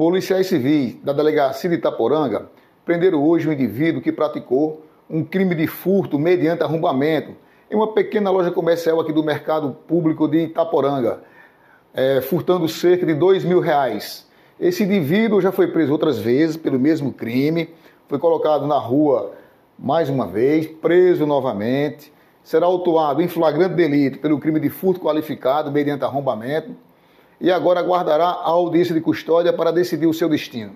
Policiais civis da delegacia de Itaporanga prenderam hoje um indivíduo que praticou um crime de furto mediante arrombamento em uma pequena loja comercial aqui do mercado público de Itaporanga, é, furtando cerca de dois mil reais. Esse indivíduo já foi preso outras vezes pelo mesmo crime, foi colocado na rua mais uma vez, preso novamente, será autuado em flagrante delito pelo crime de furto qualificado mediante arrombamento e agora aguardará a audiência de custódia para decidir o seu destino.